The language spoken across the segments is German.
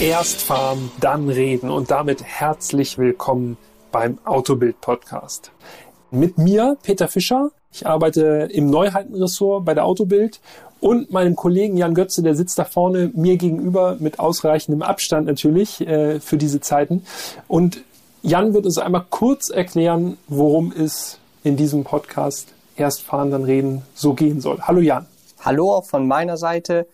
Erst fahren, dann reden und damit herzlich willkommen beim Autobild Podcast. Mit mir, Peter Fischer. Ich arbeite im Neuheitenressort bei der Autobild und meinem Kollegen Jan Götze, der sitzt da vorne mir gegenüber mit ausreichendem Abstand natürlich äh, für diese Zeiten. Und Jan wird uns einmal kurz erklären, worum es in diesem Podcast Erst fahren, dann reden so gehen soll. Hallo Jan. Hallo von meiner Seite.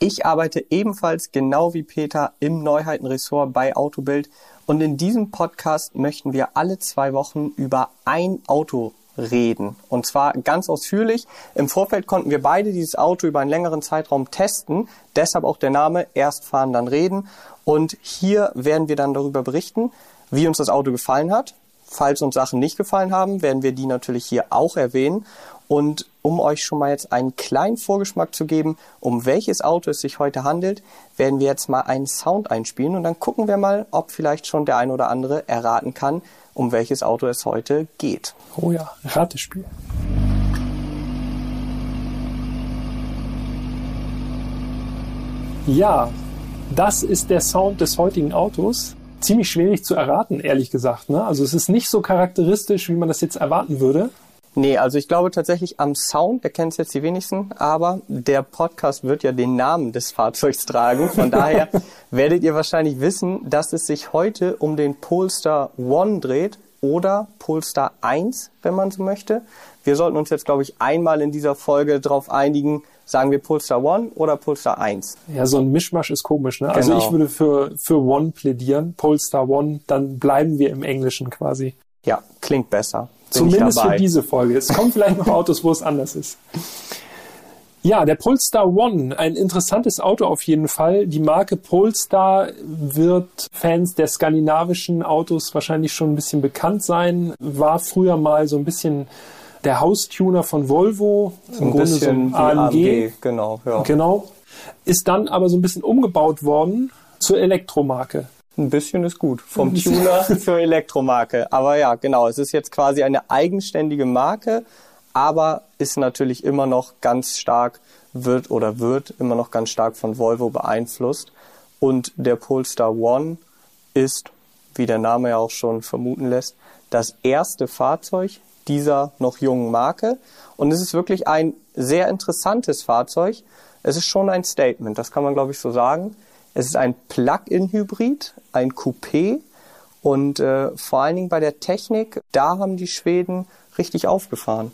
Ich arbeite ebenfalls genau wie Peter im Neuheitenressort bei Autobild und in diesem Podcast möchten wir alle zwei Wochen über ein Auto reden. Und zwar ganz ausführlich. Im Vorfeld konnten wir beide dieses Auto über einen längeren Zeitraum testen. Deshalb auch der Name Erst fahren, dann reden. Und hier werden wir dann darüber berichten, wie uns das Auto gefallen hat. Falls uns Sachen nicht gefallen haben, werden wir die natürlich hier auch erwähnen. Und um euch schon mal jetzt einen kleinen Vorgeschmack zu geben, um welches Auto es sich heute handelt, werden wir jetzt mal einen Sound einspielen und dann gucken wir mal, ob vielleicht schon der ein oder andere erraten kann, um welches Auto es heute geht. Oh ja, Ratespiel. Ja, das ist der Sound des heutigen Autos. Ziemlich schwierig zu erraten, ehrlich gesagt. Ne? Also es ist nicht so charakteristisch, wie man das jetzt erwarten würde. Nee, also ich glaube tatsächlich am Sound erkennen es jetzt die wenigsten, aber der Podcast wird ja den Namen des Fahrzeugs tragen. Von daher werdet ihr wahrscheinlich wissen, dass es sich heute um den Polestar One dreht oder Polestar 1, wenn man so möchte. Wir sollten uns jetzt, glaube ich, einmal in dieser Folge darauf einigen, sagen wir Polestar One oder Polestar 1. Ja, so ein Mischmasch ist komisch, ne? Also genau. Also ich würde für, für One plädieren, Polestar One, dann bleiben wir im Englischen quasi. Ja, klingt besser. Zumindest für diese Folge. Es kommen vielleicht noch Autos, wo es anders ist. Ja, der Polestar One, ein interessantes Auto auf jeden Fall. Die Marke Polestar wird Fans der skandinavischen Autos wahrscheinlich schon ein bisschen bekannt sein. War früher mal so ein bisschen der Haustuner von Volvo, im Grunde so ein AMG. AMG. Genau, ja. Genau. Ist dann aber so ein bisschen umgebaut worden zur Elektromarke. Ein bisschen ist gut. Vom Tuner zur Elektromarke. Aber ja, genau. Es ist jetzt quasi eine eigenständige Marke, aber ist natürlich immer noch ganz stark, wird oder wird immer noch ganz stark von Volvo beeinflusst. Und der Polestar One ist, wie der Name ja auch schon vermuten lässt, das erste Fahrzeug dieser noch jungen Marke. Und es ist wirklich ein sehr interessantes Fahrzeug. Es ist schon ein Statement, das kann man glaube ich so sagen. Es ist ein Plug-in-Hybrid, ein Coupé und äh, vor allen Dingen bei der Technik, da haben die Schweden richtig aufgefahren.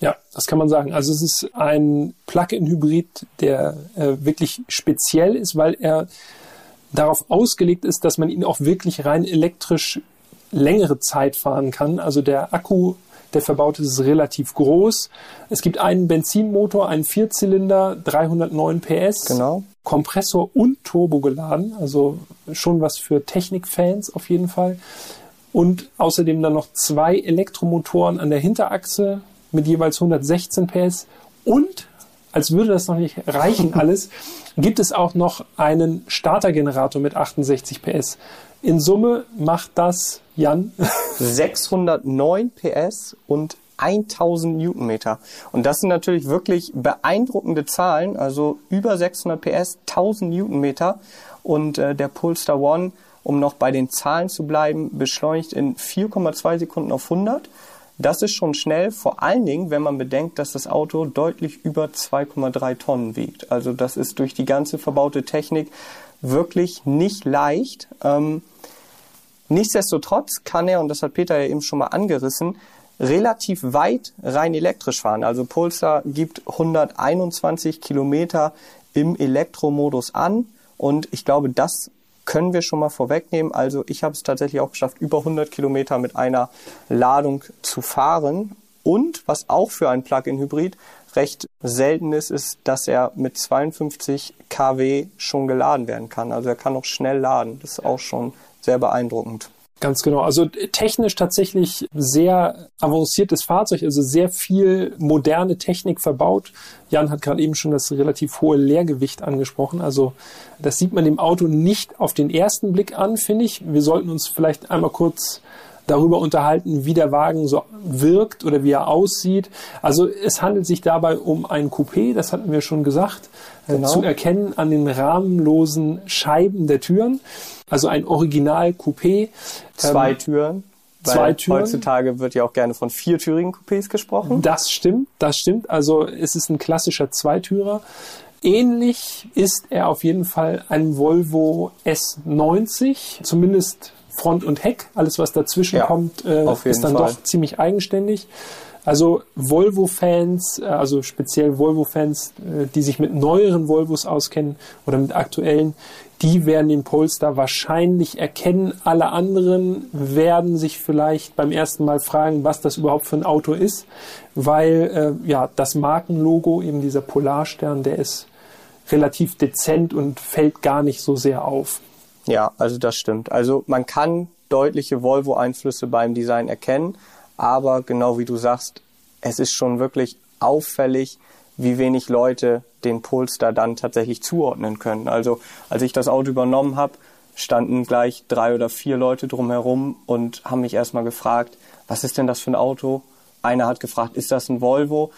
Ja, das kann man sagen. Also es ist ein Plug-in-Hybrid, der äh, wirklich speziell ist, weil er darauf ausgelegt ist, dass man ihn auch wirklich rein elektrisch längere Zeit fahren kann. Also der Akku der verbaut ist, ist relativ groß. Es gibt einen Benzinmotor, einen Vierzylinder, 309 PS. Genau. Kompressor und Turbo geladen. Also schon was für Technikfans auf jeden Fall. Und außerdem dann noch zwei Elektromotoren an der Hinterachse mit jeweils 116 PS. Und, als würde das noch nicht reichen alles, gibt es auch noch einen Startergenerator mit 68 PS. In Summe macht das, Jan? 609 PS und 1000 Newtonmeter. Und das sind natürlich wirklich beeindruckende Zahlen, also über 600 PS, 1000 Newtonmeter. Und äh, der Polestar One, um noch bei den Zahlen zu bleiben, beschleunigt in 4,2 Sekunden auf 100. Das ist schon schnell, vor allen Dingen, wenn man bedenkt, dass das Auto deutlich über 2,3 Tonnen wiegt. Also das ist durch die ganze verbaute Technik wirklich nicht leicht. Ähm, Nichtsdestotrotz kann er, und das hat Peter ja eben schon mal angerissen, relativ weit rein elektrisch fahren. Also Polestar gibt 121 Kilometer im Elektromodus an und ich glaube, das können wir schon mal vorwegnehmen. Also ich habe es tatsächlich auch geschafft, über 100 Kilometer mit einer Ladung zu fahren. Und was auch für ein Plug-in-Hybrid recht selten ist, ist, dass er mit 52 kW schon geladen werden kann. Also er kann auch schnell laden. Das ist auch schon sehr beeindruckend. Ganz genau. Also technisch tatsächlich sehr avanciertes Fahrzeug, also sehr viel moderne Technik verbaut. Jan hat gerade eben schon das relativ hohe Leergewicht angesprochen. Also das sieht man dem Auto nicht auf den ersten Blick an, finde ich. Wir sollten uns vielleicht einmal kurz darüber unterhalten, wie der Wagen so wirkt oder wie er aussieht. Also es handelt sich dabei um ein Coupé, das hatten wir schon gesagt, äh, genau. zu erkennen an den rahmenlosen Scheiben der Türen. Also ein Original Coupé. Zwei ähm, Türen. Zwei Türen. Heutzutage wird ja auch gerne von viertürigen Coupés gesprochen. Das stimmt, das stimmt. Also es ist ein klassischer Zweitürer. Ähnlich ist er auf jeden Fall einem Volvo S90, zumindest Front und Heck. Alles, was dazwischen ja, kommt, äh, ist dann Fall. doch ziemlich eigenständig. Also Volvo-Fans, äh, also speziell Volvo-Fans, äh, die sich mit neueren Volvos auskennen oder mit aktuellen, die werden den Polestar wahrscheinlich erkennen. Alle anderen werden sich vielleicht beim ersten Mal fragen, was das überhaupt für ein Auto ist, weil äh, ja das Markenlogo, eben dieser Polarstern, der ist relativ dezent und fällt gar nicht so sehr auf. Ja, also das stimmt. Also man kann deutliche Volvo-Einflüsse beim Design erkennen, aber genau wie du sagst, es ist schon wirklich auffällig, wie wenig Leute den Polestar dann tatsächlich zuordnen können. Also als ich das Auto übernommen habe, standen gleich drei oder vier Leute drumherum und haben mich erstmal gefragt, was ist denn das für ein Auto? Einer hat gefragt, ist das ein Volvo?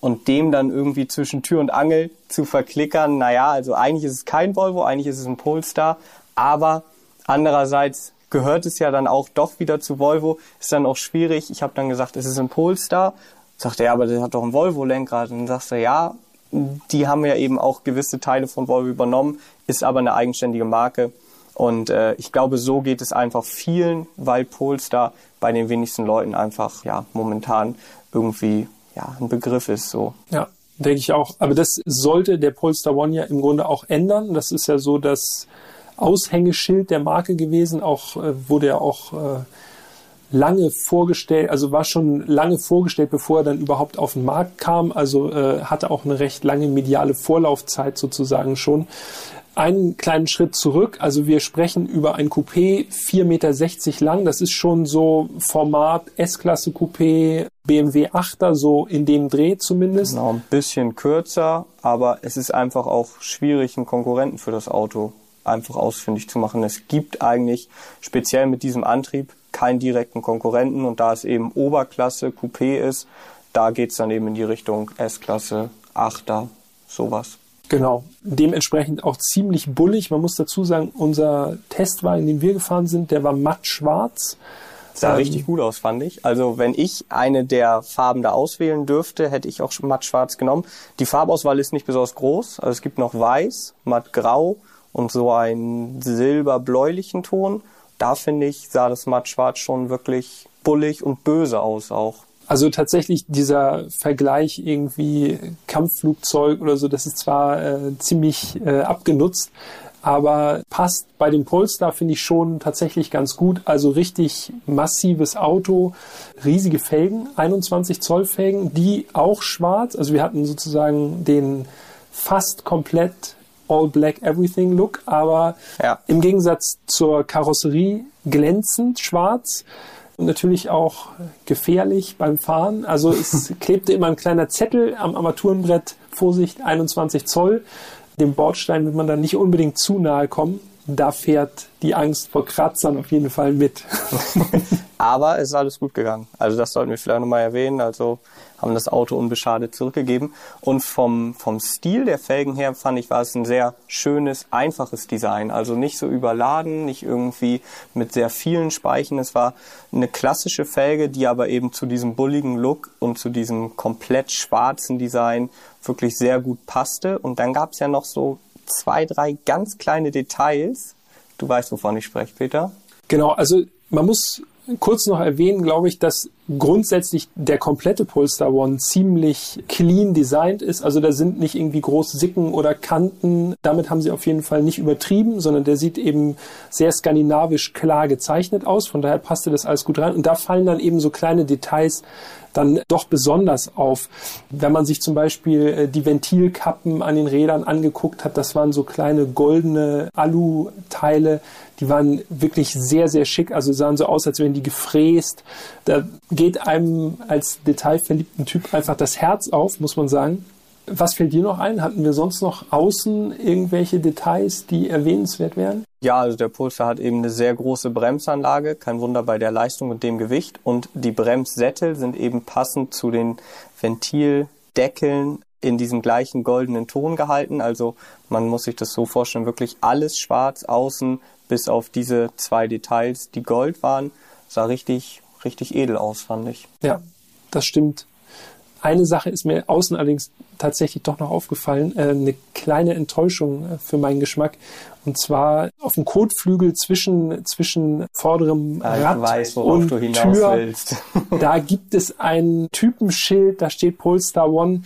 und dem dann irgendwie zwischen Tür und Angel zu verklickern, naja, also eigentlich ist es kein Volvo, eigentlich ist es ein Polestar, aber andererseits gehört es ja dann auch doch wieder zu Volvo, ist dann auch schwierig. Ich habe dann gesagt, es ist ein Polestar. Sagt er, ja, aber der hat doch ein Volvo-Lenkrad. Und dann sagst du, ja, die haben ja eben auch gewisse Teile von Volvo übernommen, ist aber eine eigenständige Marke. Und äh, ich glaube, so geht es einfach vielen, weil Polestar bei den wenigsten Leuten einfach ja momentan irgendwie ja, ein Begriff ist so. Ja, denke ich auch. Aber das sollte der Polestar One ja im Grunde auch ändern. Das ist ja so das Aushängeschild der Marke gewesen. Auch äh, wurde ja auch äh, lange vorgestellt, also war schon lange vorgestellt, bevor er dann überhaupt auf den Markt kam. Also äh, hatte auch eine recht lange mediale Vorlaufzeit sozusagen schon einen kleinen Schritt zurück. Also wir sprechen über ein Coupé, 4,60 Meter lang. Das ist schon so Format S-Klasse Coupé, BMW 8er, so in dem Dreh zumindest. Genau, ein bisschen kürzer, aber es ist einfach auch schwierig, einen Konkurrenten für das Auto einfach ausfindig zu machen. Es gibt eigentlich speziell mit diesem Antrieb keinen direkten Konkurrenten und da es eben Oberklasse Coupé ist, da geht es dann eben in die Richtung S-Klasse, 8er, sowas. Genau. Dementsprechend auch ziemlich bullig. Man muss dazu sagen, unser Testwagen, den wir gefahren sind, der war matt schwarz. Sah ähm, richtig gut aus, fand ich. Also wenn ich eine der Farben da auswählen dürfte, hätte ich auch matt schwarz genommen. Die Farbauswahl ist nicht besonders groß. Also es gibt noch weiß, matt grau und so einen silberbläulichen Ton. Da finde ich, sah das matt schwarz schon wirklich bullig und böse aus auch. Also tatsächlich dieser Vergleich irgendwie Kampfflugzeug oder so, das ist zwar äh, ziemlich äh, abgenutzt, aber passt bei dem Polestar finde ich schon tatsächlich ganz gut. Also richtig massives Auto, riesige Felgen, 21 Zoll Felgen, die auch schwarz. Also wir hatten sozusagen den fast komplett All Black Everything Look, aber ja. im Gegensatz zur Karosserie glänzend schwarz und natürlich auch gefährlich beim Fahren. Also es klebte immer ein kleiner Zettel am Armaturenbrett, Vorsicht, 21 Zoll. Dem Bordstein wird man dann nicht unbedingt zu nahe kommen. Da fährt die Angst vor Kratzern auf jeden Fall mit. Aber es ist alles gut gegangen. Also das sollten wir vielleicht nochmal erwähnen. Also haben das Auto unbeschadet zurückgegeben. Und vom, vom Stil der Felgen her fand ich, war es ein sehr schönes, einfaches Design. Also nicht so überladen, nicht irgendwie mit sehr vielen Speichen. Es war eine klassische Felge, die aber eben zu diesem bulligen Look und zu diesem komplett schwarzen Design wirklich sehr gut passte. Und dann gab es ja noch so zwei, drei ganz kleine Details. Du weißt, wovon ich spreche, Peter. Genau, also man muss kurz noch erwähnen, glaube ich, dass grundsätzlich der komplette Polestar One ziemlich clean designt ist. Also da sind nicht irgendwie große Sicken oder Kanten. Damit haben sie auf jeden Fall nicht übertrieben, sondern der sieht eben sehr skandinavisch klar gezeichnet aus. Von daher passte das alles gut rein. Und da fallen dann eben so kleine Details dann doch besonders auf. Wenn man sich zum Beispiel äh, die Ventilkappen an den Rädern angeguckt hat, das waren so kleine goldene Alu-Teile, die waren wirklich sehr, sehr schick. Also sahen so aus, als wären die gefräst. Da geht einem als detailverliebten Typ einfach das Herz auf, muss man sagen. Was fällt dir noch ein? Hatten wir sonst noch außen irgendwelche Details, die erwähnenswert wären? Ja, also der Polestar hat eben eine sehr große Bremsanlage, kein Wunder bei der Leistung und dem Gewicht. Und die Bremssättel sind eben passend zu den Ventildeckeln in diesem gleichen goldenen Ton gehalten. Also man muss sich das so vorstellen, wirklich alles schwarz außen, bis auf diese zwei Details, die Gold waren, sah richtig, richtig edel aus, fand ich. Ja, das stimmt. Eine Sache ist mir außen allerdings tatsächlich doch noch aufgefallen, äh, eine kleine Enttäuschung äh, für meinen Geschmack. Und zwar auf dem Kotflügel zwischen, zwischen vorderem ah, Rad weiß, und Tür. Willst. da gibt es ein Typenschild, da steht Polestar One.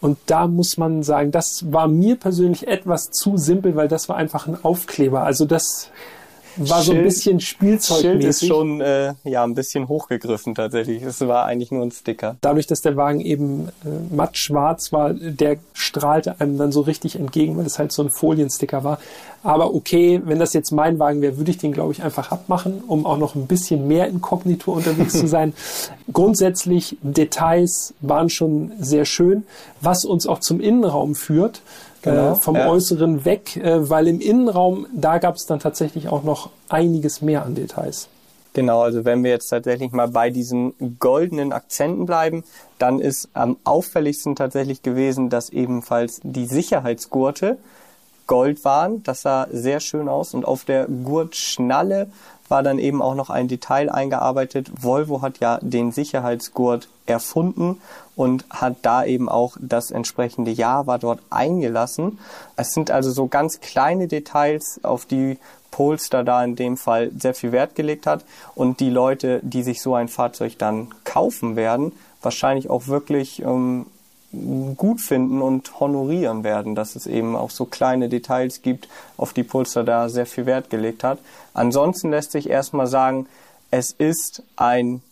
Und da muss man sagen, das war mir persönlich etwas zu simpel, weil das war einfach ein Aufkleber. Also das war Schild, so ein bisschen Spielzeug. Schild ist schon äh, ja ein bisschen hochgegriffen tatsächlich. Es war eigentlich nur ein Sticker. Dadurch, dass der Wagen eben äh, matt schwarz war, der strahlte einem dann so richtig entgegen, weil es halt so ein Foliensticker war. Aber okay, wenn das jetzt mein Wagen wäre, würde ich den, glaube ich, einfach abmachen, um auch noch ein bisschen mehr inkognito unterwegs zu sein. Grundsätzlich, Details waren schon sehr schön, was uns auch zum Innenraum führt genau, äh, vom ja. Äußeren weg, äh, weil im Innenraum, da gab es dann tatsächlich auch noch einiges mehr an Details. Genau, also wenn wir jetzt tatsächlich mal bei diesen goldenen Akzenten bleiben, dann ist am auffälligsten tatsächlich gewesen, dass ebenfalls die Sicherheitsgurte Gold waren. Das sah sehr schön aus und auf der Gurtschnalle war dann eben auch noch ein Detail eingearbeitet. Volvo hat ja den Sicherheitsgurt erfunden und hat da eben auch das entsprechende Java dort eingelassen. Es sind also so ganz kleine Details, auf die Polestar da in dem Fall sehr viel Wert gelegt hat und die Leute, die sich so ein Fahrzeug dann kaufen werden, wahrscheinlich auch wirklich ähm, gut finden und honorieren werden, dass es eben auch so kleine Details gibt, auf die Pulsar da sehr viel Wert gelegt hat. Ansonsten lässt sich erstmal sagen, es ist ein,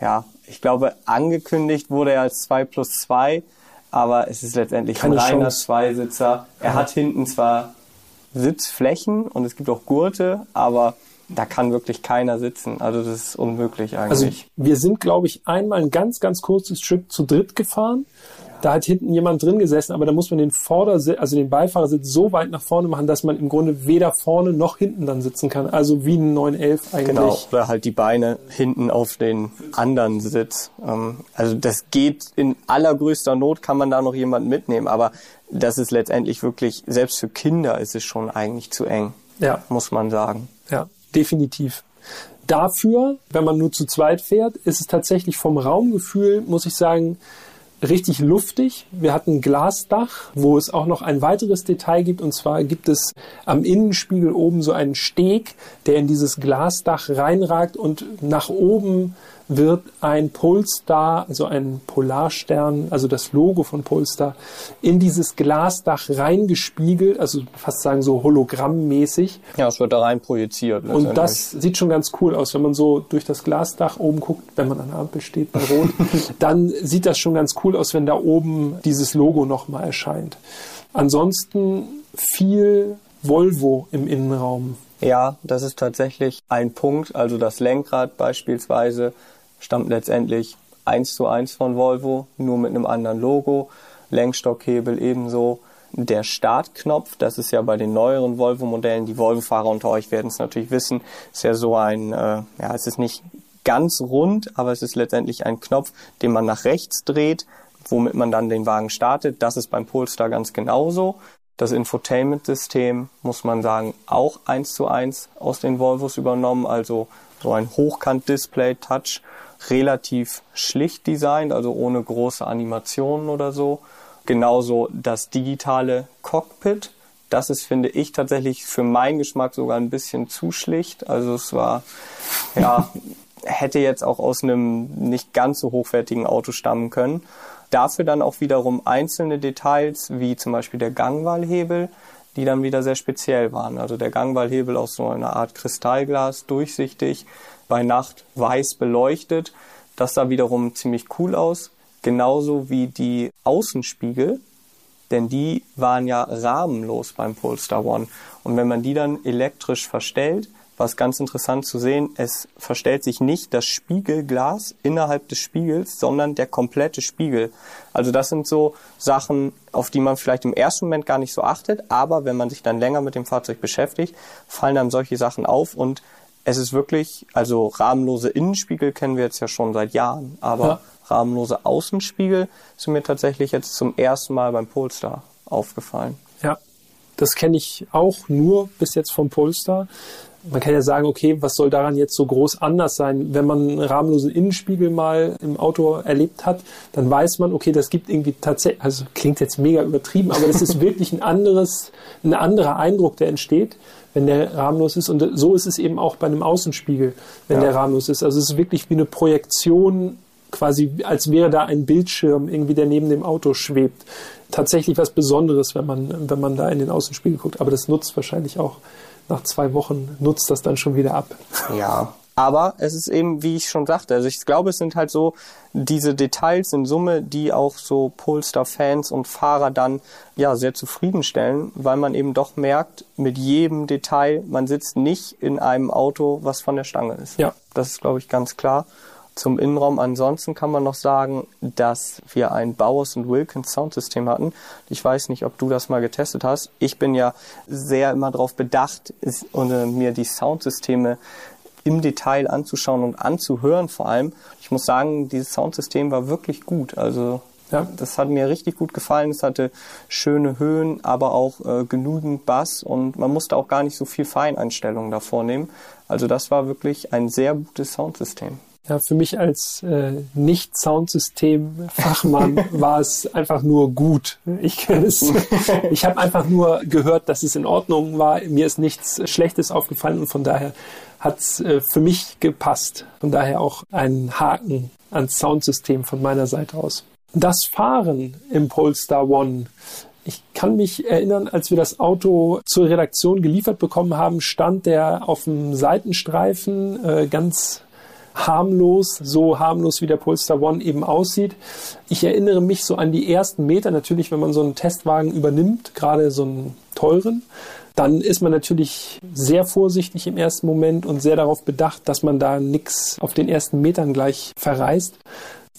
ja, ich glaube, angekündigt wurde er als 2 plus 2, aber es ist letztendlich Keine ein reiner Chance. Zweisitzer. Er ja. hat hinten zwar Sitzflächen und es gibt auch Gurte, aber da kann wirklich keiner sitzen. Also das ist unmöglich eigentlich. Also wir sind, glaube ich, einmal ein ganz, ganz kurzes Stück zu dritt gefahren da hat hinten jemand drin gesessen, aber da muss man den Vordersitz, also den Beifahrersitz so weit nach vorne machen, dass man im Grunde weder vorne noch hinten dann sitzen kann. Also wie ein 911 eigentlich. Genau, oder halt die Beine hinten auf den anderen Sitz. Ähm, also das geht in allergrößter Not, kann man da noch jemanden mitnehmen, aber das ist letztendlich wirklich, selbst für Kinder ist es schon eigentlich zu eng. Ja. Muss man sagen. Ja, definitiv. Dafür, wenn man nur zu zweit fährt, ist es tatsächlich vom Raumgefühl, muss ich sagen, richtig luftig. Wir hatten Glasdach, wo es auch noch ein weiteres Detail gibt. Und zwar gibt es am Innenspiegel oben so einen Steg, der in dieses Glasdach reinragt und nach oben wird ein Polestar, also ein Polarstern, also das Logo von Polestar, in dieses Glasdach reingespiegelt, also fast sagen so hologrammmäßig. Ja, es wird da rein projiziert. Und das sieht schon ganz cool aus, wenn man so durch das Glasdach oben guckt, wenn man an der Ampel steht bei Rot, dann sieht das schon ganz cool aus, wenn da oben dieses Logo nochmal erscheint. Ansonsten viel Volvo im Innenraum. Ja, das ist tatsächlich ein Punkt. Also das Lenkrad beispielsweise stammt letztendlich eins zu eins von Volvo, nur mit einem anderen Logo. Lenkstockhebel ebenso. Der Startknopf, das ist ja bei den neueren Volvo-Modellen, die Volvo-Fahrer unter euch werden es natürlich wissen, ist ja so ein, äh, ja, es ist nicht ganz rund, aber es ist letztendlich ein Knopf, den man nach rechts dreht, womit man dann den Wagen startet. Das ist beim Polestar ganz genauso. Das Infotainment-System, muss man sagen, auch eins zu eins aus den Volvos übernommen, also so ein Hochkant-Display, Touch relativ schlicht designt, also ohne große Animationen oder so. Genauso das digitale Cockpit. Das ist, finde ich, tatsächlich für meinen Geschmack sogar ein bisschen zu schlicht. Also es war, ja, hätte jetzt auch aus einem nicht ganz so hochwertigen Auto stammen können. Dafür dann auch wiederum einzelne Details, wie zum Beispiel der Gangwahlhebel, die dann wieder sehr speziell waren. Also der Gangwahlhebel aus so einer Art Kristallglas, durchsichtig, bei Nacht weiß beleuchtet. Das sah wiederum ziemlich cool aus. Genauso wie die Außenspiegel, denn die waren ja rahmenlos beim Polestar One. Und wenn man die dann elektrisch verstellt, was ganz interessant zu sehen, es verstellt sich nicht das Spiegelglas innerhalb des Spiegels, sondern der komplette Spiegel. Also das sind so Sachen, auf die man vielleicht im ersten Moment gar nicht so achtet, aber wenn man sich dann länger mit dem Fahrzeug beschäftigt, fallen einem solche Sachen auf und es ist wirklich, also rahmenlose Innenspiegel kennen wir jetzt ja schon seit Jahren, aber ja. rahmenlose Außenspiegel sind mir tatsächlich jetzt zum ersten Mal beim Polestar aufgefallen. Ja, das kenne ich auch nur bis jetzt vom Polestar man kann ja sagen, okay, was soll daran jetzt so groß anders sein? Wenn man einen rahmenlosen Innenspiegel mal im Auto erlebt hat, dann weiß man, okay, das gibt irgendwie tatsächlich, also klingt jetzt mega übertrieben, aber das ist wirklich ein anderes, ein anderer Eindruck, der entsteht, wenn der rahmenlos ist. Und so ist es eben auch bei einem Außenspiegel, wenn ja. der rahmenlos ist. Also es ist wirklich wie eine Projektion quasi, als wäre da ein Bildschirm irgendwie, der neben dem Auto schwebt. Tatsächlich was Besonderes, wenn man, wenn man da in den Außenspiegel guckt. Aber das nutzt wahrscheinlich auch nach zwei Wochen nutzt das dann schon wieder ab. Ja. Aber es ist eben, wie ich schon sagte, also ich glaube, es sind halt so diese Details in Summe, die auch so Polestar-Fans und Fahrer dann ja sehr zufriedenstellen, weil man eben doch merkt, mit jedem Detail, man sitzt nicht in einem Auto, was von der Stange ist. Ja. Das ist, glaube ich, ganz klar zum Innenraum. Ansonsten kann man noch sagen, dass wir ein Bowers und Wilkins Soundsystem hatten. Ich weiß nicht, ob du das mal getestet hast. Ich bin ja sehr immer darauf bedacht, mir die Soundsysteme im Detail anzuschauen und anzuhören vor allem. Ich muss sagen, dieses Soundsystem war wirklich gut. Also ja, das hat mir richtig gut gefallen. Es hatte schöne Höhen, aber auch äh, genügend Bass und man musste auch gar nicht so viel Feineinstellungen davor nehmen. Also das war wirklich ein sehr gutes Soundsystem. Ja, für mich als äh, Nicht-Soundsystem-Fachmann war es einfach nur gut. Ich, ich habe einfach nur gehört, dass es in Ordnung war. Mir ist nichts Schlechtes aufgefallen und von daher hat es äh, für mich gepasst. Von daher auch ein Haken ans Soundsystem von meiner Seite aus. Das Fahren im Polestar One ich kann mich erinnern, als wir das Auto zur Redaktion geliefert bekommen haben, stand der auf dem Seitenstreifen äh, ganz harmlos, so harmlos wie der Polestar One eben aussieht. Ich erinnere mich so an die ersten Meter, natürlich, wenn man so einen Testwagen übernimmt, gerade so einen teuren, dann ist man natürlich sehr vorsichtig im ersten Moment und sehr darauf bedacht, dass man da nichts auf den ersten Metern gleich verreißt.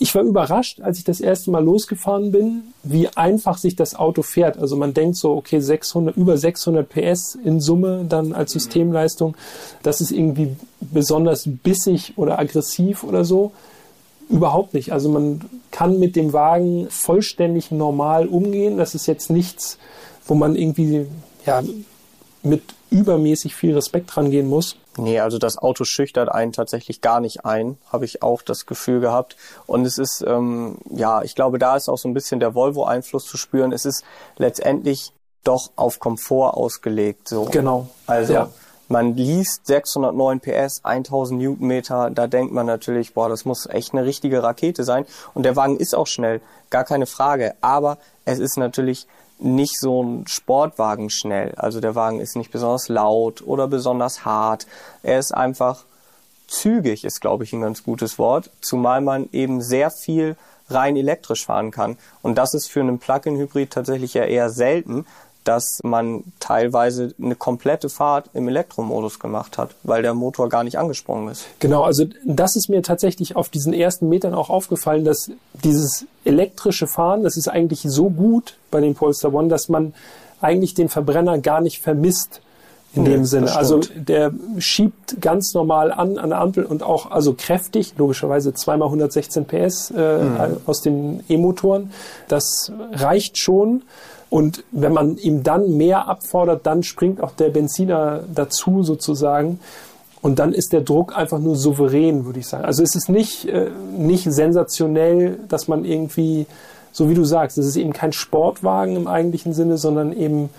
Ich war überrascht, als ich das erste Mal losgefahren bin, wie einfach sich das Auto fährt. Also man denkt so, okay, 600, über 600 PS in Summe dann als mhm. Systemleistung. Das ist irgendwie besonders bissig oder aggressiv oder so. Überhaupt nicht. Also man kann mit dem Wagen vollständig normal umgehen. Das ist jetzt nichts, wo man irgendwie ja, mit übermäßig viel Respekt dran gehen muss. Nee, also das Auto schüchtert einen tatsächlich gar nicht ein, habe ich auch das Gefühl gehabt. Und es ist, ähm, ja, ich glaube, da ist auch so ein bisschen der Volvo-Einfluss zu spüren. Es ist letztendlich doch auf Komfort ausgelegt. So. Genau. Also ja. man liest 609 PS, 1000 Newtonmeter, da denkt man natürlich, boah, das muss echt eine richtige Rakete sein. Und der Wagen ist auch schnell, gar keine Frage. Aber es ist natürlich nicht so ein Sportwagen schnell. Also der Wagen ist nicht besonders laut oder besonders hart. Er ist einfach zügig, ist glaube ich ein ganz gutes Wort, zumal man eben sehr viel rein elektrisch fahren kann. Und das ist für einen Plug-in-Hybrid tatsächlich ja eher selten, dass man teilweise eine komplette Fahrt im Elektromodus gemacht hat, weil der Motor gar nicht angesprungen ist. Genau, also das ist mir tatsächlich auf diesen ersten Metern auch aufgefallen, dass dieses elektrische Fahren, das ist eigentlich so gut bei dem Polestar One, dass man eigentlich den Verbrenner gar nicht vermisst in nee, dem Sinne. Also der schiebt ganz normal an an der Ampel und auch also kräftig, logischerweise zweimal 116 PS äh, mhm. aus den E-Motoren. Das reicht schon. Und wenn man ihm dann mehr abfordert, dann springt auch der Benziner dazu sozusagen. Und dann ist der Druck einfach nur souverän, würde ich sagen. Also es ist nicht, äh, nicht sensationell, dass man irgendwie, so wie du sagst, es ist eben kein Sportwagen im eigentlichen Sinne, sondern eben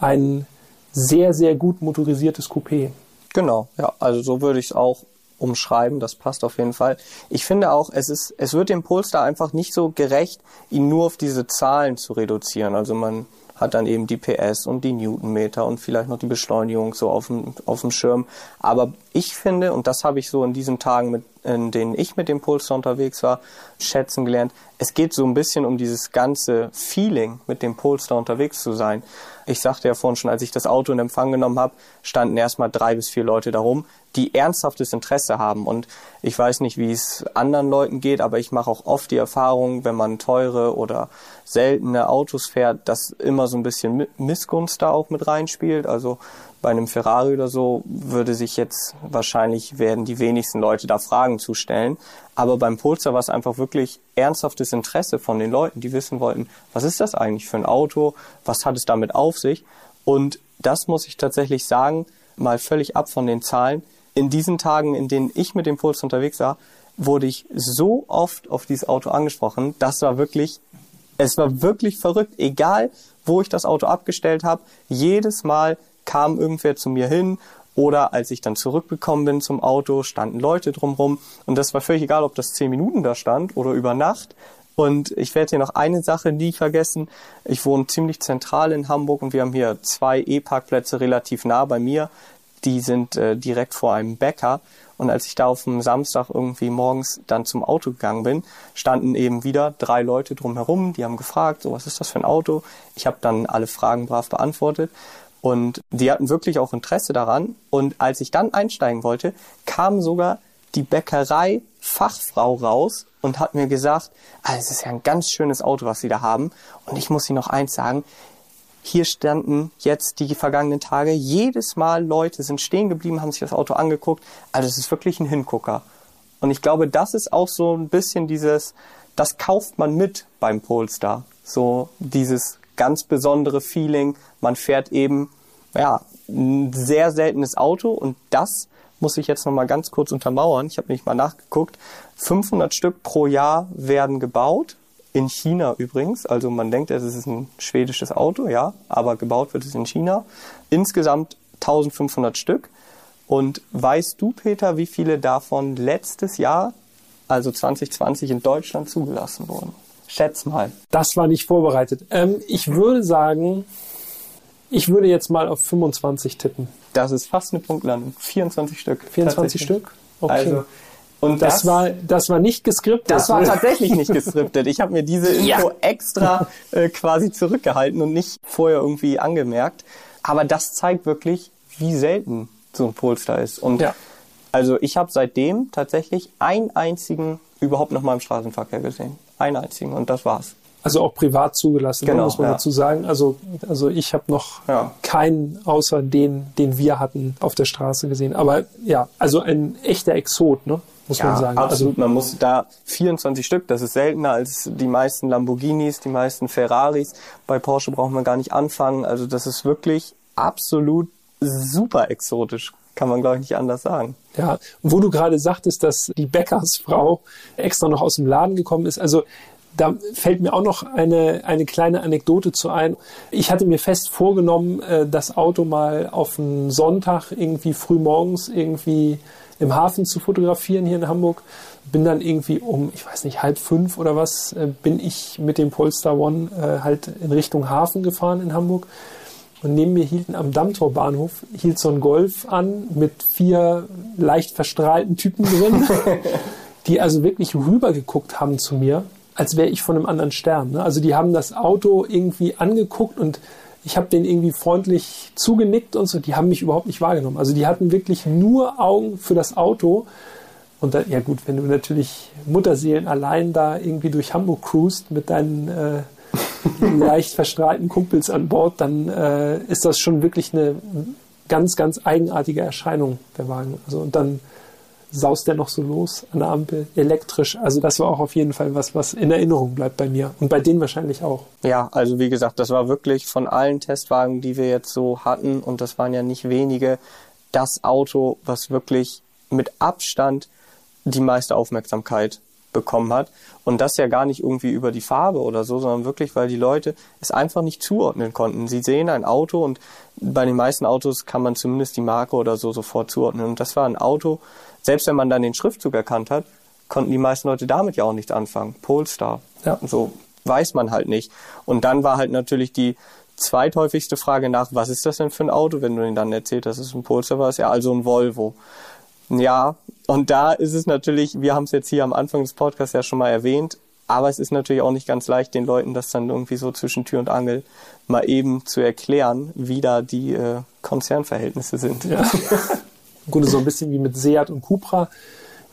ein sehr, sehr gut motorisiertes Coupé. Genau, ja, also so würde ich es auch umschreiben. Das passt auf jeden Fall. Ich finde auch, es ist, es wird dem Polestar einfach nicht so gerecht, ihn nur auf diese Zahlen zu reduzieren. Also man hat dann eben die PS und die Newtonmeter und vielleicht noch die Beschleunigung so auf dem, auf dem Schirm. Aber ich finde, und das habe ich so in diesen Tagen mit in denen ich mit dem Polestar unterwegs war, schätzen gelernt. Es geht so ein bisschen um dieses ganze Feeling, mit dem Polestar unterwegs zu sein. Ich sagte ja vorhin schon, als ich das Auto in Empfang genommen habe, standen erstmal drei bis vier Leute darum, die ernsthaftes Interesse haben. Und ich weiß nicht, wie es anderen Leuten geht, aber ich mache auch oft die Erfahrung, wenn man teure oder seltene Autos fährt, dass immer so ein bisschen Missgunst da auch mit reinspielt. Also bei einem Ferrari oder so würde sich jetzt wahrscheinlich werden die wenigsten Leute da Fragen zu stellen. Aber beim Polestar war es einfach wirklich ernsthaftes Interesse von den Leuten, die wissen wollten, was ist das eigentlich für ein Auto? Was hat es damit auf sich? Und das muss ich tatsächlich sagen, mal völlig ab von den Zahlen in diesen Tagen, in denen ich mit dem Puls unterwegs war, wurde ich so oft auf dieses Auto angesprochen. Das war wirklich, es war wirklich verrückt. Egal, wo ich das Auto abgestellt habe, jedes Mal kam irgendwer zu mir hin oder als ich dann zurückgekommen bin zum Auto, standen Leute drumherum. Und das war völlig egal, ob das zehn Minuten da stand oder über Nacht. Und ich werde hier noch eine Sache nie vergessen. Ich wohne ziemlich zentral in Hamburg und wir haben hier zwei E-Parkplätze relativ nah bei mir die sind äh, direkt vor einem Bäcker. Und als ich da auf dem Samstag irgendwie morgens dann zum Auto gegangen bin, standen eben wieder drei Leute drumherum, die haben gefragt, so was ist das für ein Auto? Ich habe dann alle Fragen brav beantwortet. Und die hatten wirklich auch Interesse daran. Und als ich dann einsteigen wollte, kam sogar die Bäckerei-Fachfrau raus und hat mir gesagt, ah, es ist ja ein ganz schönes Auto, was Sie da haben. Und ich muss Ihnen noch eins sagen, hier standen jetzt die vergangenen Tage jedes Mal Leute sind stehen geblieben, haben sich das Auto angeguckt. Also es ist wirklich ein Hingucker. Und ich glaube, das ist auch so ein bisschen dieses, das kauft man mit beim Polestar. So dieses ganz besondere Feeling. Man fährt eben, ja, ein sehr seltenes Auto und das muss ich jetzt nochmal ganz kurz untermauern. Ich habe nämlich mal nachgeguckt. 500 Stück pro Jahr werden gebaut in China übrigens. Also man denkt, es ist ein schwedisches Auto, ja, aber gebaut wird es in China. Insgesamt 1500 Stück. Und weißt du, Peter, wie viele davon letztes Jahr, also 2020, in Deutschland zugelassen wurden? Schätz mal. Das war nicht vorbereitet. Ähm, ich würde sagen, ich würde jetzt mal auf 25 tippen. Das ist fast eine Punktlandung. 24 Stück. 24 Stück? Okay. Also und das, das, war, das war nicht geskriptet. Das war tatsächlich nicht geskriptet. Ich habe mir diese Info ja. extra äh, quasi zurückgehalten und nicht vorher irgendwie angemerkt. Aber das zeigt wirklich, wie selten so ein Polestar ist. Und ja. also ich habe seitdem tatsächlich einen einzigen überhaupt noch mal im Straßenverkehr gesehen. Einen einzigen und das war's. Also auch privat zugelassen, ne, genau, muss man ja. dazu sagen. Also, also ich habe noch ja. keinen außer den, den wir hatten, auf der Straße gesehen. Aber ja, also ein echter Exot, ne? muss ja, man sagen. Also absolut. Also, man muss da 24 Stück, das ist seltener als die meisten Lamborghinis, die meisten Ferraris. Bei Porsche braucht man gar nicht anfangen. Also das ist wirklich absolut super exotisch. Kann man, glaube ich, nicht anders sagen. Ja, wo du gerade sagtest, dass die Bäckersfrau extra noch aus dem Laden gekommen ist. Also da fällt mir auch noch eine, eine kleine Anekdote zu ein. Ich hatte mir fest vorgenommen, äh, das Auto mal auf einen Sonntag irgendwie früh morgens irgendwie im Hafen zu fotografieren hier in Hamburg. Bin dann irgendwie um, ich weiß nicht, halb fünf oder was, äh, bin ich mit dem Polestar One äh, halt in Richtung Hafen gefahren in Hamburg. Und neben mir hielten am Dammtorbahnhof hielt so ein Golf an mit vier leicht verstrahlten Typen drin, die also wirklich rübergeguckt haben zu mir, als wäre ich von einem anderen Stern. Ne? Also die haben das Auto irgendwie angeguckt und ich habe denen irgendwie freundlich zugenickt und so. Die haben mich überhaupt nicht wahrgenommen. Also die hatten wirklich nur Augen für das Auto. Und dann, ja gut, wenn du natürlich Mutterseelen allein da irgendwie durch Hamburg cruist mit deinen äh, leicht verstrahlten Kumpels an Bord, dann äh, ist das schon wirklich eine ganz, ganz eigenartige Erscheinung, der Wagen. Also und dann saust der noch so los an der Ampel, elektrisch. Also das war auch auf jeden Fall was, was in Erinnerung bleibt bei mir und bei denen wahrscheinlich auch. Ja, also wie gesagt, das war wirklich von allen Testwagen, die wir jetzt so hatten, und das waren ja nicht wenige, das Auto, was wirklich mit Abstand die meiste Aufmerksamkeit bekommen hat. Und das ja gar nicht irgendwie über die Farbe oder so, sondern wirklich, weil die Leute es einfach nicht zuordnen konnten. Sie sehen ein Auto und bei den meisten Autos kann man zumindest die Marke oder so sofort zuordnen. Und das war ein Auto, selbst wenn man dann den Schriftzug erkannt hat, konnten die meisten Leute damit ja auch nicht anfangen. Polestar. Ja. So weiß man halt nicht. Und dann war halt natürlich die zweithäufigste Frage nach, was ist das denn für ein Auto? Wenn du ihnen dann erzählt, dass es ein Polestar war, ist ja also ein Volvo. Ja, und da ist es natürlich, wir haben es jetzt hier am Anfang des Podcasts ja schon mal erwähnt, aber es ist natürlich auch nicht ganz leicht, den Leuten das dann irgendwie so zwischen Tür und Angel mal eben zu erklären, wie da die äh, Konzernverhältnisse sind. Ja. Im Grunde so ein bisschen wie mit Seat und Cupra.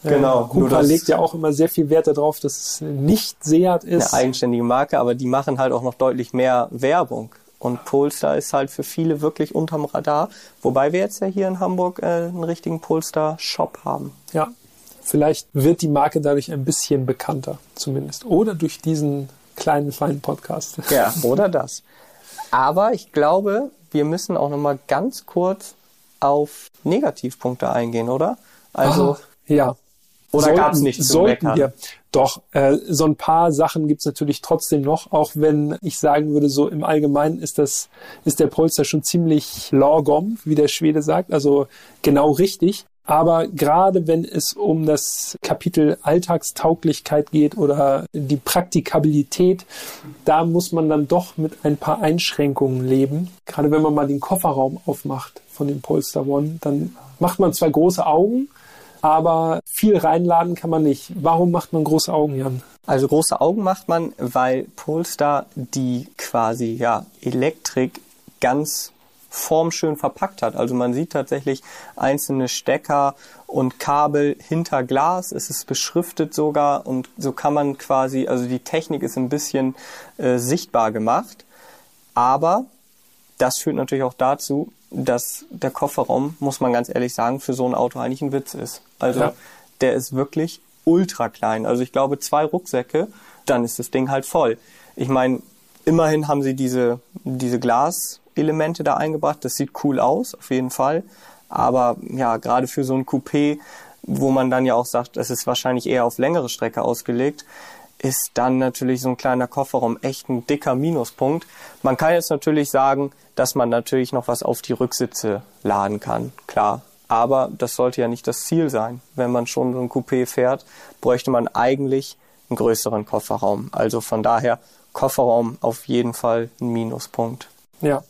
Äh, Genau, nur Cupra legt ja auch immer sehr viel Wert darauf, dass es nicht Seat ist. Eine eigenständige Marke, aber die machen halt auch noch deutlich mehr Werbung. Und Polestar ist halt für viele wirklich unterm Radar, wobei wir jetzt ja hier in Hamburg äh, einen richtigen Polestar-Shop haben. Ja. Vielleicht wird die Marke dadurch ein bisschen bekannter, zumindest. Oder durch diesen kleinen, feinen Podcast. Ja, oder das. Aber ich glaube, wir müssen auch noch mal ganz kurz auf Negativpunkte eingehen, oder? Also, Ah, ja. Oder gab's nichts zu Sollten meckern? wir. Doch, äh, so ein paar Sachen gibt's natürlich trotzdem noch, auch wenn ich sagen würde, so im Allgemeinen ist das, ist der Polster schon ziemlich lagom, wie der Schwede sagt, also genau richtig. Aber gerade wenn es um das Kapitel Alltagstauglichkeit geht oder die Praktikabilität, da muss man dann doch mit ein paar Einschränkungen leben. Gerade wenn man mal den Kofferraum aufmacht von dem Polestar One, dann macht man zwar große Augen, aber viel reinladen kann man nicht. Warum macht man große Augen, Jan? also große Augen macht man, weil Polestar die quasi ja Elektrik ganz formschön verpackt hat. Also man sieht tatsächlich einzelne Stecker und Kabel hinter Glas. Es ist beschriftet sogar und so kann man quasi, also die Technik ist ein bisschen äh, sichtbar gemacht. Aber das führt natürlich auch dazu, dass der Kofferraum, muss man ganz ehrlich sagen, für so ein Auto eigentlich ein Witz ist. Also Ja. der ist wirklich ultra klein. Also ich glaube zwei Rucksäcke, dann ist das Ding halt voll. Ich meine, immerhin haben sie diese, diese Glaselemente da eingebracht. Das sieht cool aus, auf jeden Fall. Aber ja, gerade für so ein Coupé, wo man dann ja auch sagt, es ist wahrscheinlich eher auf längere Strecke ausgelegt, ist dann natürlich so ein kleiner Kofferraum echt ein dicker Minuspunkt. Man kann jetzt natürlich sagen, dass man natürlich noch was auf die Rücksitze laden kann, klar. Aber das sollte ja nicht das Ziel sein. Wenn man schon so ein Coupé fährt, bräuchte man eigentlich einen größeren Kofferraum. Also von daher Kofferraum auf jeden Fall ein Minuspunkt. Ja,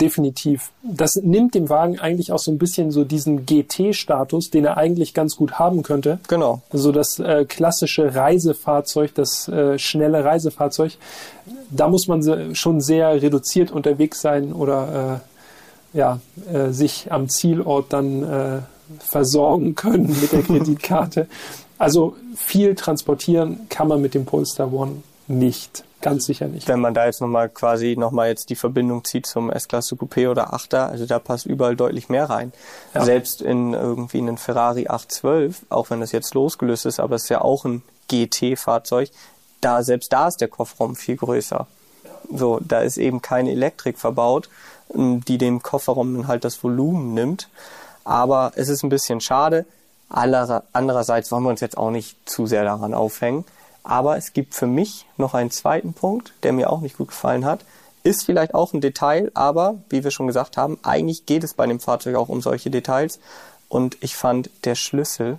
definitiv. Das nimmt dem Wagen eigentlich auch so ein bisschen so diesen GT-Status, den er eigentlich ganz gut haben könnte. Genau. So das äh, klassische Reisefahrzeug, das äh, schnelle Reisefahrzeug. Da muss man schon sehr reduziert unterwegs sein oder äh, ja, äh, sich am Zielort dann äh, versorgen können mit der Kreditkarte. Also viel transportieren kann man mit dem Polestar One nicht. Ganz sicher nicht. Wenn man da jetzt nochmal quasi nochmal jetzt die Verbindung zieht zum S-Klasse Coupé oder 8er, also da passt überall deutlich mehr rein. Ja. Selbst in irgendwie einen Ferrari 812, auch wenn das jetzt losgelöst ist, aber es ist ja auch ein GT-Fahrzeug, da, selbst da ist der Kofferraum viel größer. So, da ist eben keine Elektrik verbaut, die dem Kofferraum dann halt das Volumen nimmt. Aber es ist ein bisschen schade. Andererseits wollen wir uns jetzt auch nicht zu sehr daran aufhängen. Aber es gibt für mich noch einen zweiten Punkt, der mir auch nicht gut gefallen hat. Ist vielleicht auch ein Detail, aber wie wir schon gesagt haben, eigentlich geht es bei dem Fahrzeug auch um solche Details. Und ich fand der Schlüssel,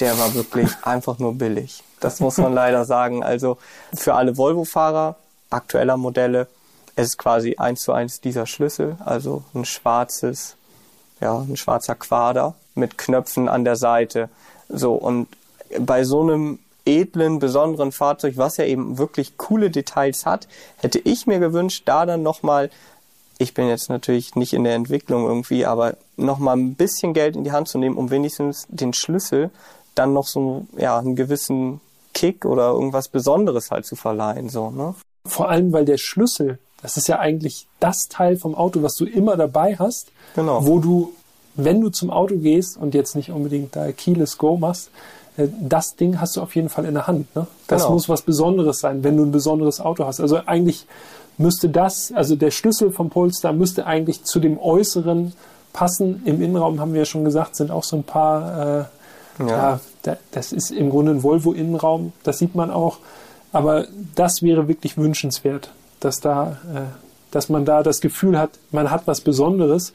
der war wirklich einfach nur billig. Das muss man leider sagen. Also für alle Volvo-Fahrer aktueller Modelle, es ist quasi eins zu eins dieser Schlüssel, also ein schwarzes, ja, ein schwarzer Quader mit Knöpfen an der Seite. So, und bei so einem edlen, besonderen Fahrzeug, was ja eben wirklich coole Details hat, hätte ich mir gewünscht, da dann nochmal, ich bin jetzt natürlich nicht in der Entwicklung irgendwie, aber nochmal ein bisschen Geld in die Hand zu nehmen, um wenigstens den Schlüssel dann noch so, ja, einen gewissen Kick oder irgendwas Besonderes halt zu verleihen, so, ne? Vor allem, weil der Schlüssel, das ist ja eigentlich das Teil vom Auto, was du immer dabei hast, Genau. wo du, wenn du zum Auto gehst und jetzt nicht unbedingt da Keyless Go machst, das Ding hast du auf jeden Fall in der Hand. Ne? Das Genau. muss was Besonderes sein, wenn du ein besonderes Auto hast. Also eigentlich müsste das, also der Schlüssel vom Polestar müsste eigentlich zu dem Äußeren passen. Im Innenraum haben wir ja schon gesagt, sind auch so ein paar, äh, Ja. ja, da, das ist im Grunde ein Volvo-Innenraum, das sieht man auch. Aber das wäre wirklich wünschenswert, dass da, äh, dass man da das Gefühl hat, man hat was Besonderes,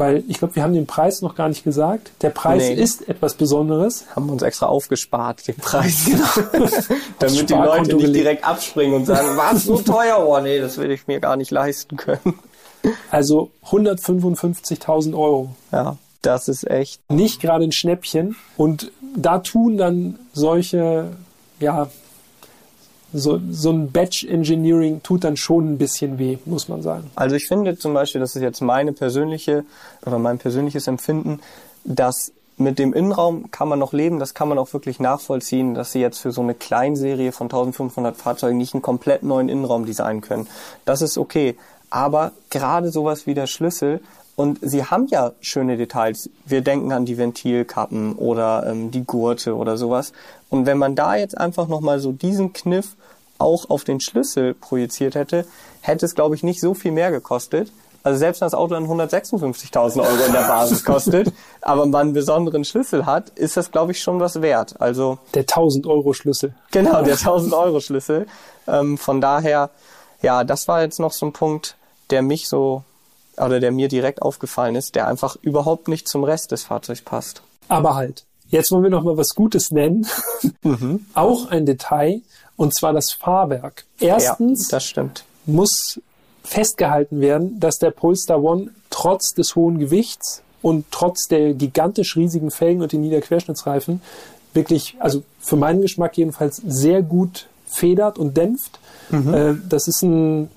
weil ich glaube, wir haben den Preis noch gar nicht gesagt. Der Preis Nee. ist etwas Besonderes. Haben wir uns extra aufgespart, den Preis. Damit die Leute nicht direkt abspringen und sagen, was so teuer? Oh nee, das will ich mir gar nicht leisten können. Also 155.000 Euro. Ja. Das ist echt. Nicht gerade ein Schnäppchen. Und da tun dann solche, ja, so, so ein Batch-Engineering tut dann schon ein bisschen weh, muss man sagen. Also ich finde zum Beispiel, das ist jetzt meine persönliche oder mein persönliches Empfinden, dass mit dem Innenraum kann man noch leben, das kann man auch wirklich nachvollziehen, dass sie jetzt für so eine Kleinserie von 1500 Fahrzeugen nicht einen komplett neuen Innenraum designen können. Das ist okay. Aber gerade sowas wie der Schlüssel, und sie haben ja schöne Details. Wir denken an die Ventilkappen oder ähm, die Gurte oder sowas. Und wenn man da jetzt einfach nochmal so diesen Kniff auch auf den Schlüssel projiziert hätte, hätte es, glaube ich, nicht so viel mehr gekostet. Also selbst wenn das Auto dann 156.000 Euro in der Basis kostet, aber man einen besonderen Schlüssel hat, ist das, glaube ich, schon was wert. Also der 1000 Euro Schlüssel. Genau, der 1000 Euro Schlüssel. Ähm, von daher, ja, das war jetzt noch so ein Punkt, der mich so oder der mir direkt aufgefallen ist, der einfach überhaupt nicht zum Rest des Fahrzeugs passt. Aber halt, jetzt wollen wir noch mal was Gutes nennen. Mhm. Auch ein Detail, und zwar das Fahrwerk. Erstens ja, das stimmt. muss festgehalten werden, dass der Polestar One trotz des hohen Gewichts und trotz der gigantisch riesigen Felgen und den Niederquerschnittsreifen wirklich, also für meinen Geschmack jedenfalls, sehr gut federt und dämpft. Mhm. Äh, das ist ein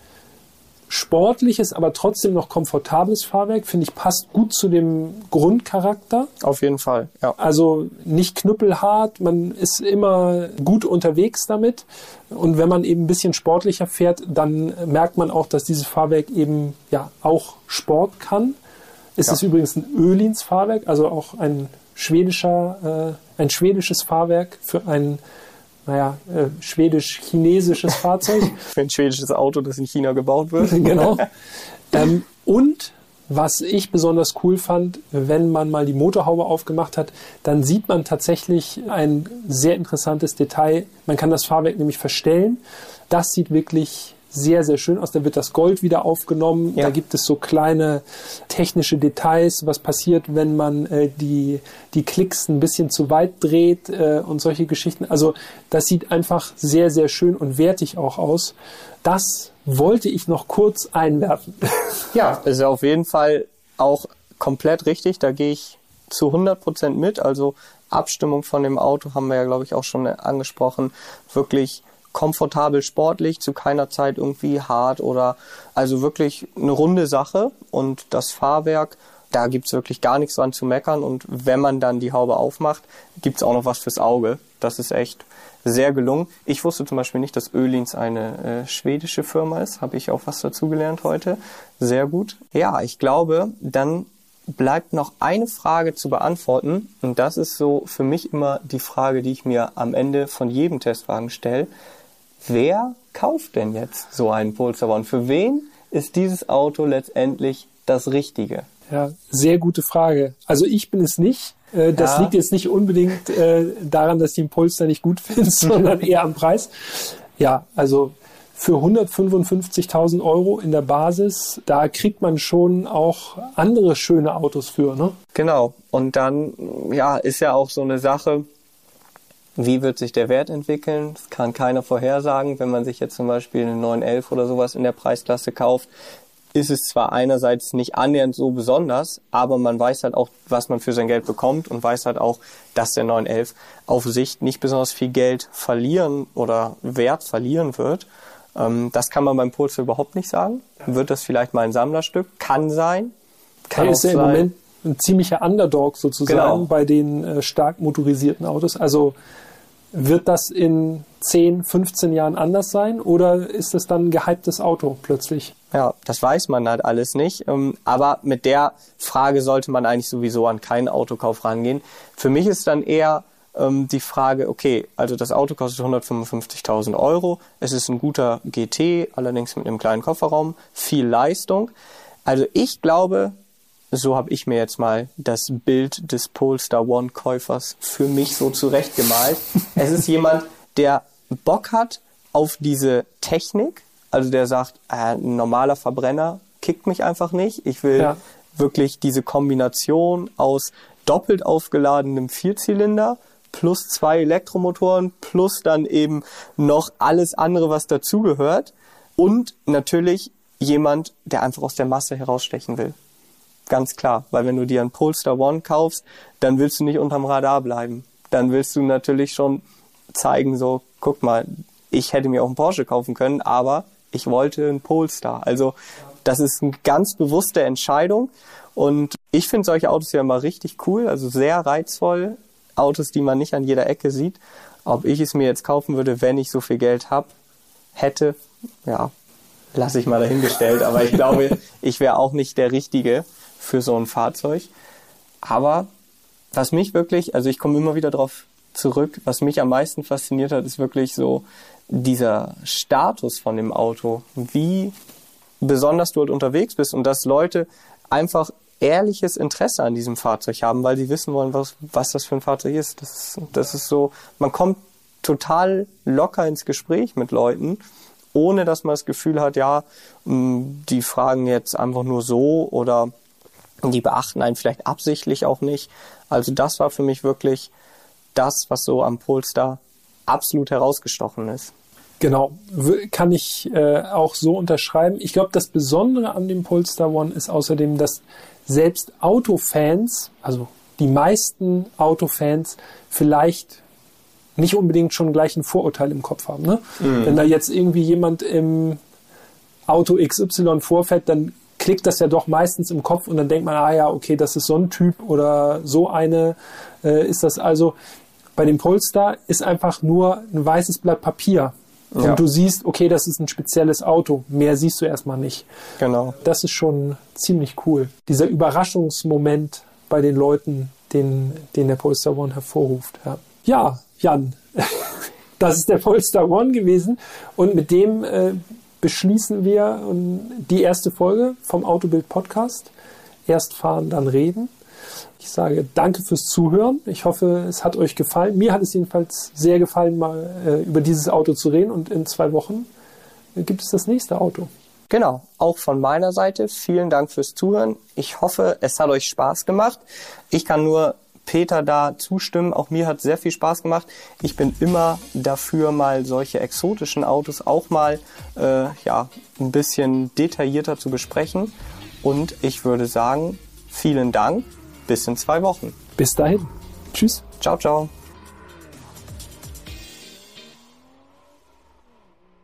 sportliches, aber trotzdem noch komfortables Fahrwerk, finde ich, passt gut zu dem Grundcharakter. Auf jeden Fall, ja. Also nicht knüppelhart, man ist immer gut unterwegs damit. Und wenn man eben ein bisschen sportlicher fährt, dann merkt man auch, dass dieses Fahrwerk eben ja auch Sport kann. Es ja. ist übrigens ein Ölins Fahrwerk, also auch ein schwedischer, äh, ein schwedisches Fahrwerk für ein naja, äh, schwedisch-chinesisches Fahrzeug. Ein schwedisches Auto, das in China gebaut wird. genau. Ähm, und was ich besonders cool fand, wenn man mal die Motorhaube aufgemacht hat, dann sieht man tatsächlich ein sehr interessantes Detail. Man kann das Fahrwerk nämlich verstellen. Das sieht wirklich sehr, sehr schön aus. Da wird das Gold wieder aufgenommen. Ja. Da gibt es so kleine technische Details, was passiert, wenn man äh, die, die Klicks ein bisschen zu weit dreht äh, und solche Geschichten. Also das sieht einfach sehr, sehr schön und wertig auch aus. Das wollte ich noch kurz einwerfen. Ja, ist auf jeden Fall auch komplett richtig. Da gehe ich zu 100 Prozent mit. Also Abstimmung von dem Auto haben wir ja, glaube ich, auch schon angesprochen. Wirklich komfortabel sportlich, zu keiner Zeit irgendwie hart oder also wirklich eine runde Sache und das Fahrwerk, da gibt's wirklich gar nichts dran zu meckern und wenn man dann die Haube aufmacht, gibt's auch noch was fürs Auge. Das ist echt sehr gelungen. Ich wusste zum Beispiel nicht, dass Ölins eine äh, schwedische Firma ist. Habe ich auch was dazugelernt heute. Sehr gut. Ja, ich glaube, dann bleibt noch eine Frage zu beantworten. Und das ist so für mich immer die Frage, die ich mir am Ende von jedem Testwagen stelle wer kauft denn jetzt so einen Polestar One? Für wen ist dieses Auto letztendlich das Richtige? Ja, sehr gute Frage. Also ich bin es nicht. Äh, das ja. liegt jetzt nicht unbedingt äh, daran, dass ich den Polestar nicht gut finde, sondern eher am Preis. Ja, also für 155.000 Euro in der Basis, da kriegt man schon auch andere schöne Autos für, ne? Genau. Und dann, ja, ist ja auch so eine Sache, wie wird sich der Wert entwickeln? Das kann keiner vorhersagen. Wenn man sich jetzt zum Beispiel einen 911 oder sowas in der Preisklasse kauft, ist es zwar einerseits nicht annähernd so besonders, aber man weiß halt auch, was man für sein Geld bekommt und weiß halt auch, dass der 911 auf Sicht nicht besonders viel Geld verlieren oder Wert verlieren wird. Ähm, das kann man beim Polestar überhaupt nicht sagen. Wird das vielleicht mal ein Sammlerstück? Kann sein. Kann ist ja im Moment ein ziemlicher Underdog sozusagen genau. bei den äh, stark motorisierten Autos. Also wird das in 10, 15 Jahren anders sein oder ist es dann ein gehyptes Auto plötzlich? Ja, das weiß man halt alles nicht. Ähm, aber mit der Frage sollte man eigentlich sowieso an keinen Autokauf rangehen. Für mich ist dann eher ähm, die Frage, okay, also das Auto kostet 155.000 Euro. Es ist ein guter GT, allerdings mit einem kleinen Kofferraum, viel Leistung. Also ich glaube, so habe ich mir jetzt mal das Bild des Polestar One Käufers für mich so zurechtgemalt. es ist jemand, der Bock hat auf diese Technik, also der sagt, äh, ein normaler Verbrenner kickt mich einfach nicht. Ich will ja. wirklich diese Kombination aus doppelt aufgeladenem Vierzylinder plus zwei Elektromotoren plus dann eben noch alles andere, was dazugehört und natürlich jemand, der einfach aus der Masse herausstechen will. Ganz klar, weil wenn du dir einen Polestar One kaufst, dann willst du nicht unterm Radar bleiben. Dann willst du natürlich schon zeigen, so, guck mal, ich hätte mir auch einen Porsche kaufen können, aber ich wollte einen Polestar. Also das ist eine ganz bewusste Entscheidung und ich finde solche Autos ja immer richtig cool, also sehr reizvoll. Autos, die man nicht an jeder Ecke sieht. Ob ich es mir jetzt kaufen würde, wenn ich so viel Geld hab, hätte, ja, lasse ich mal dahingestellt. Aber ich glaube, ich wäre auch nicht der Richtige für so ein Fahrzeug. Aber was mich wirklich, also ich komme immer wieder darauf zurück, was mich am meisten fasziniert hat, ist wirklich so dieser Status von dem Auto. Wie besonders du halt unterwegs bist und dass Leute einfach ehrliches Interesse an diesem Fahrzeug haben, weil sie wissen wollen, was, was das für ein Fahrzeug ist. Das, ist. das ist so, man kommt total locker ins Gespräch mit Leuten, ohne dass man das Gefühl hat, ja, mm, die fragen jetzt einfach nur so oder die beachten einen vielleicht absichtlich auch nicht. Also das war für mich wirklich das, was so am Polestar absolut herausgestochen ist. Genau, kann ich äh, auch so unterschreiben. Ich glaube, das Besondere an dem Polestar One ist außerdem, dass selbst Autofans, also die meisten Autofans, vielleicht nicht unbedingt schon gleich ein Vorurteil im Kopf haben. Ne? Mhm. Wenn da jetzt irgendwie jemand im Auto XY vorfährt, dann klickt das ja doch meistens im Kopf und dann denkt man, ah ja, okay, das ist so ein Typ oder so eine äh, ist das also. Bei dem Polestar ist einfach nur ein weißes Blatt Papier und ja. du siehst, okay, das ist ein spezielles Auto. Mehr siehst du erstmal nicht. Genau. Das ist schon ziemlich cool. Dieser Überraschungsmoment bei den Leuten, den, den der Polestar One hervorruft. Ja, ja Jan, das ist der Polestar One gewesen. Und mit dem äh, beschließen wir die erste Folge vom Autobild Podcast. Erst fahren, dann reden. Ich sage danke fürs Zuhören. Ich hoffe, es hat euch gefallen. Mir hat es jedenfalls sehr gefallen, mal äh, über dieses Auto zu reden. Und in zwei Wochen äh, gibt es das nächste Auto. Genau, auch von meiner Seite vielen Dank fürs Zuhören. Ich hoffe, es hat euch Spaß gemacht. Ich kann nur Peter da zustimmen. Auch mir hat sehr viel Spaß gemacht. Ich bin immer dafür, mal solche exotischen Autos auch mal äh, ja, ein bisschen detaillierter zu besprechen. Und ich würde sagen, vielen Dank bis in zwei Wochen. Bis dahin. Tschüss. Ciao, ciao.